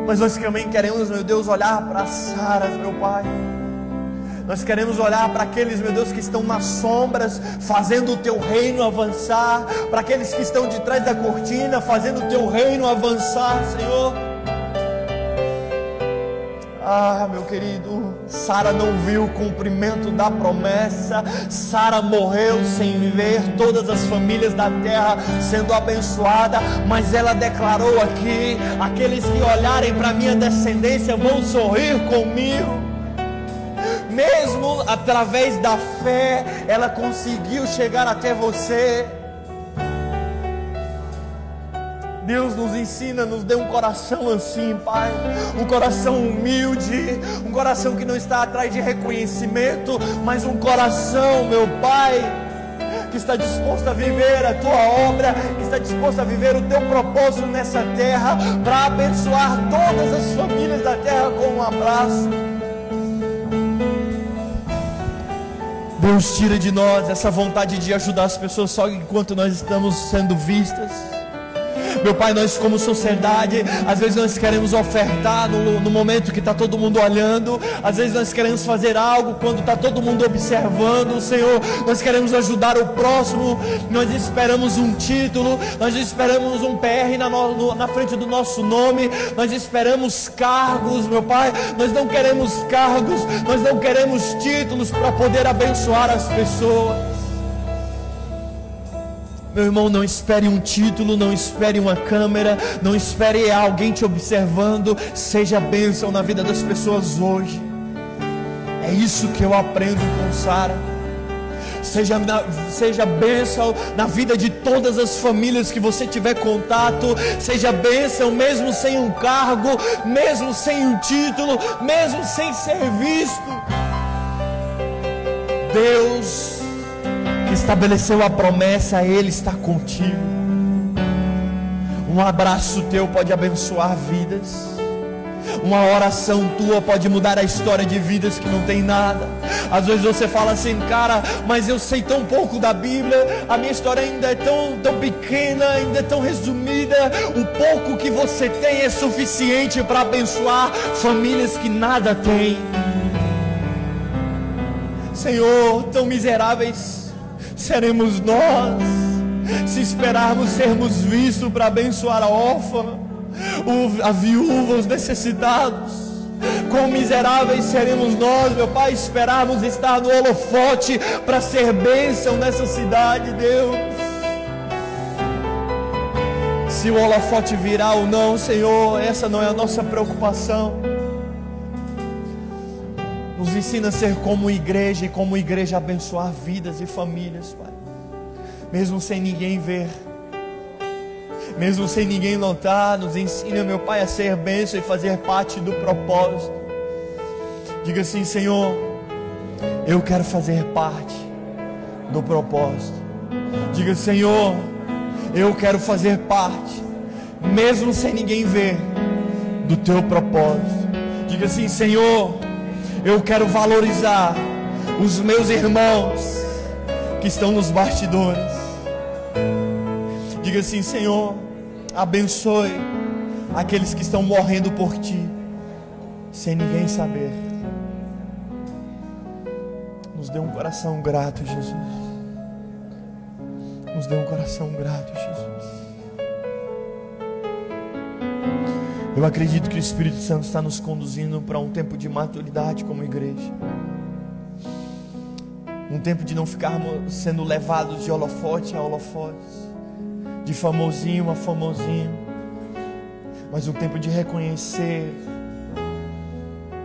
Mas nós também queremos, meu Deus, olhar para as Saras, meu Pai. Nós queremos olhar para aqueles, meu Deus, que estão nas sombras, fazendo o teu reino avançar, para aqueles que estão de trás da cortina, fazendo o teu reino avançar, Senhor. Ah, meu querido, Sara não viu o cumprimento da promessa. Sara morreu sem ver todas as famílias da terra sendo abençoadas, mas ela declarou aqui: aqueles que olharem para minha descendência vão sorrir comigo mesmo através da fé, ela conseguiu chegar até você. Deus nos ensina, nos dê um coração assim, Pai. Um coração humilde, um coração que não está atrás de reconhecimento, mas um coração, meu Pai, que está disposto a viver a tua obra, que está disposto a viver o teu propósito nessa terra, para abençoar todas as famílias da terra com um abraço. Deus tira de nós essa vontade de ajudar as pessoas só enquanto nós estamos sendo vistas. Meu Pai, nós como sociedade, às vezes nós queremos ofertar no, no momento que está todo mundo olhando, às vezes nós queremos fazer algo quando está todo mundo observando, Senhor, nós queremos ajudar o próximo, nós esperamos um título, nós esperamos um PR na, no, na frente do nosso nome, nós esperamos cargos, meu Pai, nós não queremos cargos, nós não queremos títulos para poder abençoar as pessoas. Meu irmão, não espere um título, não espere uma câmera, não espere alguém te observando. Seja bênção na vida das pessoas hoje. É isso que eu aprendo com Sara. Seja, seja bênção na vida de todas as famílias que você tiver contato. Seja bênção mesmo sem um cargo, mesmo sem um título, mesmo sem ser visto. Deus estabeleceu a promessa, Ele está contigo. Um abraço teu pode abençoar vidas. Uma oração tua pode mudar a história de vidas que não tem nada. Às vezes você fala assim, cara, mas eu sei tão pouco da Bíblia, a minha história ainda é tão, tão pequena, ainda é tão resumida. O pouco que você tem é suficiente para abençoar famílias que nada têm. Senhor, tão miseráveis seremos nós, se esperarmos sermos vistos para abençoar a órfã, a viúva, os necessitados. Quão miseráveis seremos nós, meu Pai, esperarmos estar no holofote para ser bênção nessa cidade, Deus. Se o holofote virá ou não, Senhor, essa não é a nossa preocupação. Nos ensina a ser como igreja e como igreja abençoar vidas e famílias, Pai. Mesmo sem ninguém ver, mesmo sem ninguém notar, nos ensina, meu Pai, a ser bênção e fazer parte do propósito. Diga assim, Senhor, eu quero fazer parte do propósito. Diga, Senhor, eu quero fazer parte, mesmo sem ninguém ver, do teu propósito. Diga assim, Senhor, eu quero valorizar os meus irmãos que estão nos bastidores. Diga assim, Senhor, abençoe aqueles que estão morrendo por ti, sem ninguém saber. Nos dê um coração grato, Jesus. Nos dê um coração grato, Jesus. Eu acredito que o Espírito Santo está nos conduzindo para um tempo de maturidade como igreja. Um tempo de não ficarmos sendo levados de holofote a holofote, de famosinho a famosinho, mas um tempo de reconhecer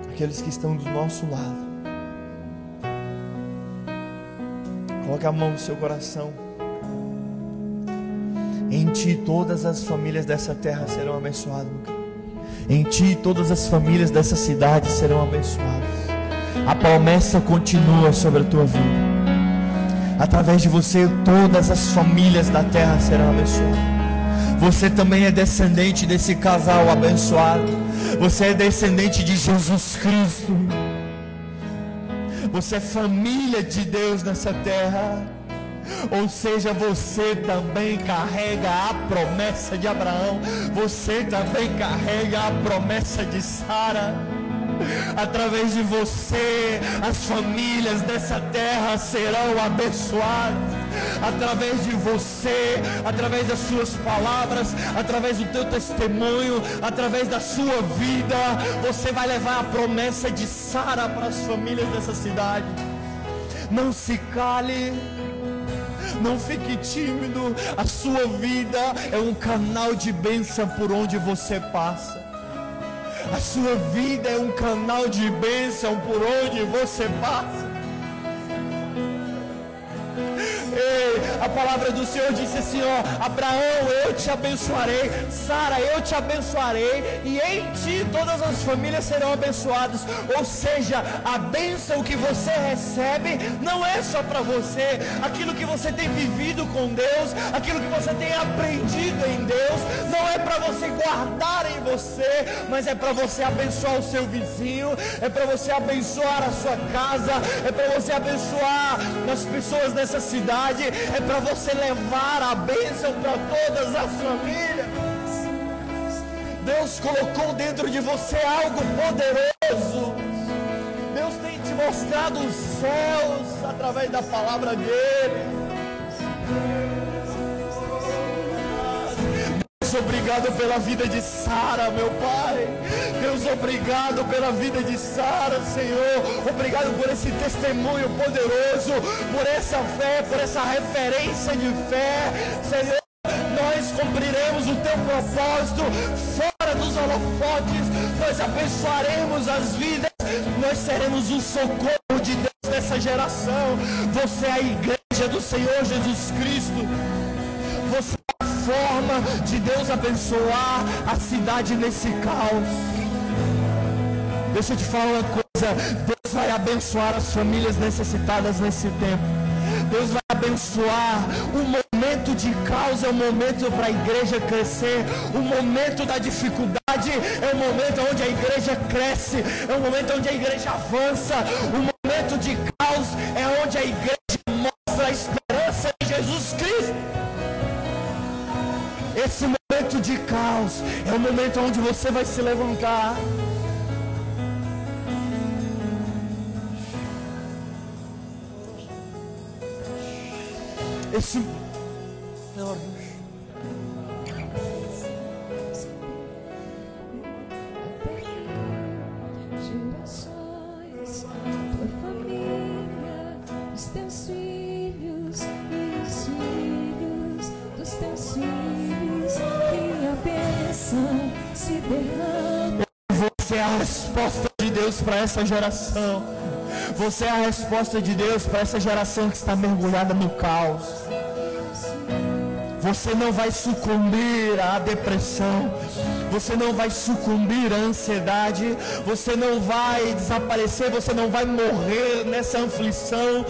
aqueles que estão do nosso lado. Coloque a mão no seu coração. Em ti todas as famílias dessa terra serão abençoadas. Em ti todas as famílias dessa cidade serão abençoadas. A promessa continua sobre a tua vida. Através de você todas as famílias da terra serão abençoadas. Você também é descendente desse casal abençoado. Você é descendente de Jesus Cristo. Você é família de Deus nessa terra. Ou seja, você também carrega a promessa de Abraão. Você também carrega a promessa de Sara. Através de você, as famílias dessa terra serão abençoadas através de você, através das suas palavras, através do teu testemunho, através da sua vida, você vai levar a promessa de Sara para as famílias dessa cidade. Não se cale. Não fique tímido, a sua vida é um canal de bênção por onde você passa. A sua vida é um canal de bênção por onde você passa. A palavra do Senhor disse assim: ó, Abraão, eu te abençoarei, Sara, eu te abençoarei, e em ti todas as famílias serão abençoadas. Ou seja, a bênção que você recebe não é só para você, aquilo que você tem vivido com Deus, aquilo que você tem aprendido em Deus, não é para você guardar em você, mas é para você abençoar o seu vizinho, é para você abençoar a sua casa, é para você abençoar as pessoas dessa cidade é para você levar a bênção para todas as famílias. Deus colocou dentro de você algo poderoso. Deus tem te mostrado os céus através da palavra dele. Obrigado pela vida de Sara, meu Pai. Deus, obrigado pela vida de Sara, Senhor. Obrigado por esse testemunho poderoso, por essa fé, por essa referência de fé, Senhor. Nós cumpriremos o teu propósito fora dos holofotes, nós abençoaremos as vidas, nós seremos o socorro de Deus nessa geração. Você é a igreja do Senhor Jesus Cristo. Você forma de Deus abençoar a cidade nesse caos. Deixa eu te falar uma coisa: Deus vai abençoar as famílias necessitadas nesse tempo. Deus vai abençoar. O momento de caos é o momento para a igreja crescer. O momento da dificuldade é o momento onde a igreja cresce. É o momento onde a igreja avança. O momento de caos é onde a igreja caos é o momento onde você vai se levantar. Esse Gerações, resposta de Deus para essa geração. Você é a resposta de Deus para essa geração que está mergulhada no caos. Você não vai sucumbir à depressão. Você não vai sucumbir à ansiedade. Você não vai desaparecer. Você não vai morrer nessa aflição.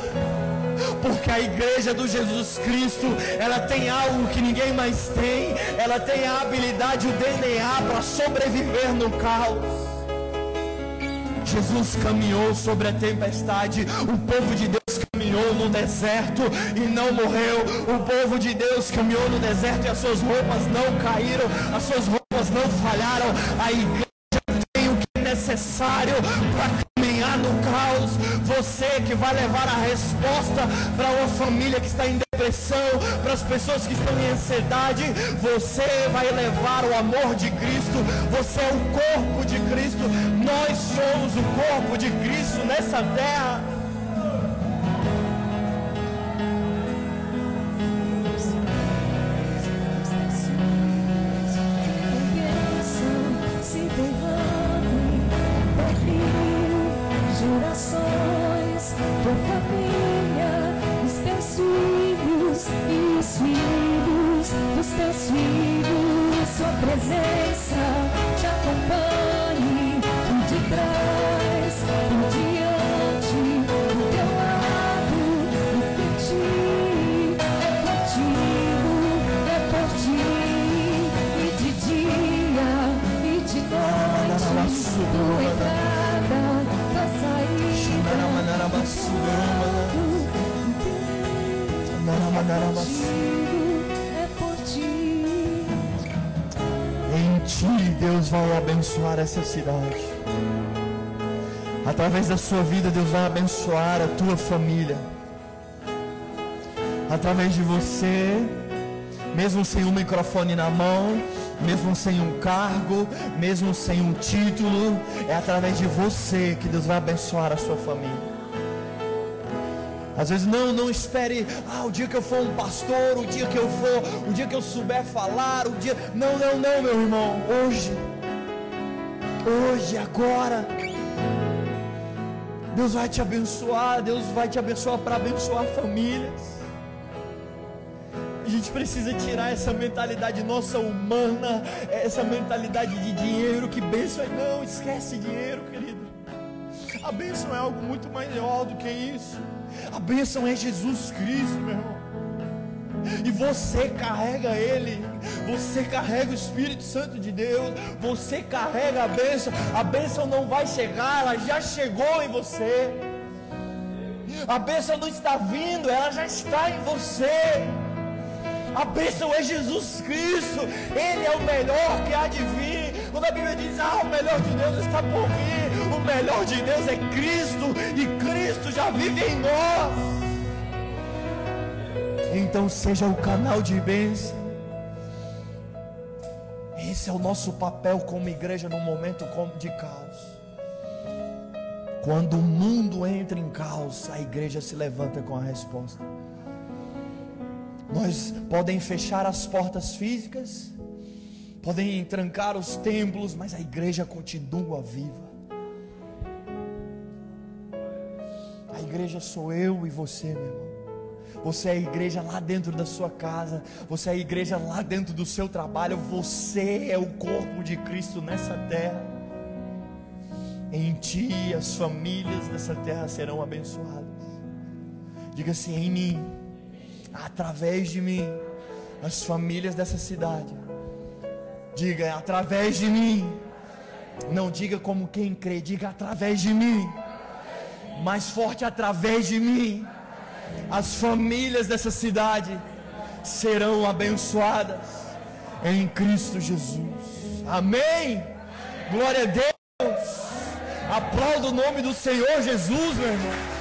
Porque a igreja do Jesus Cristo, ela tem algo que ninguém mais tem. Ela tem a habilidade, o DNA para sobreviver no caos. Jesus caminhou sobre a tempestade. O povo de Deus caminhou no deserto e não morreu. O povo de Deus caminhou no deserto e as suas roupas não caíram, as suas roupas não falharam. A igreja tem o que é necessário para caminhar no caos, você que vai levar a resposta para uma família que está em depressão, para as pessoas que estão em ansiedade, você vai levar o amor de Cristo, você é o corpo de Cristo, nós somos o corpo de Cristo nessa terra. Presença te acompanhe por detrás, por diante, do teu lado, e por ti, é contigo, é por ti, e de dia e de noite, tua entrada, tua saída, contigo, é Deus vai abençoar essa cidade. Através da sua vida, Deus vai abençoar a tua família. Através de você, mesmo sem um microfone na mão, mesmo sem um cargo, mesmo sem um título, é através de você que Deus vai abençoar a sua família. Às vezes não, não espere, ah, o dia que eu for um pastor, o dia que eu for, o dia que eu souber falar, o dia. Não, não, não, meu irmão. Hoje. Hoje, agora. Deus vai te abençoar, Deus vai te abençoar para abençoar famílias. A gente precisa tirar essa mentalidade nossa humana, essa mentalidade de dinheiro, que bênção é. Não, esquece dinheiro, querido. A bênção é algo muito maior do que isso. A bênção é Jesus Cristo, meu irmão. E você carrega Ele, você carrega o Espírito Santo de Deus, você carrega a bênção. A bênção não vai chegar, ela já chegou em você. A bênção não está vindo, ela já está em você. A bênção é Jesus Cristo, Ele é o melhor que há de vir. Quando a Bíblia diz, ah, o melhor de Deus está por vir, melhor de Deus é Cristo, e Cristo já vive em nós. Então seja o canal de bênção. Esse é o nosso papel como igreja num momento de caos. Quando o mundo entra em caos, a igreja se levanta com a resposta. Nós podem fechar as portas físicas, podem trancar os templos, mas a igreja continua viva. Igreja sou eu e você, meu irmão. Você é a igreja lá dentro da sua casa, você é a igreja lá dentro do seu trabalho, você é o corpo de Cristo nessa terra. Em ti as famílias dessa terra serão abençoadas. Diga assim: em mim, através de mim, as famílias dessa cidade. Diga através de mim. Não diga como quem crê, diga através de mim. Mais forte através de mim as famílias dessa cidade serão abençoadas em Cristo Jesus. Amém. Glória a Deus. Aplauda o nome do Senhor Jesus, meu irmão.